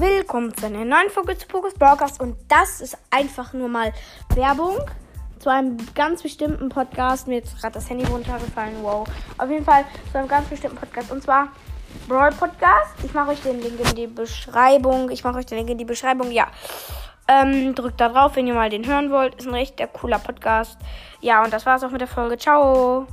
willkommen zu einer neuen Folge zu Pokus Broadcast und das ist einfach nur mal Werbung zu einem ganz bestimmten Podcast. Mir ist gerade das Handy runtergefallen, wow. Auf jeden Fall zu einem ganz bestimmten Podcast und zwar Brawl Podcast. Ich mache euch den Link in die Beschreibung. Ich mache euch den Link in die Beschreibung, ja. Ähm, drückt da drauf, wenn ihr mal den hören wollt. Ist ein recht cooler Podcast. Ja, und das war's auch mit der Folge. Ciao.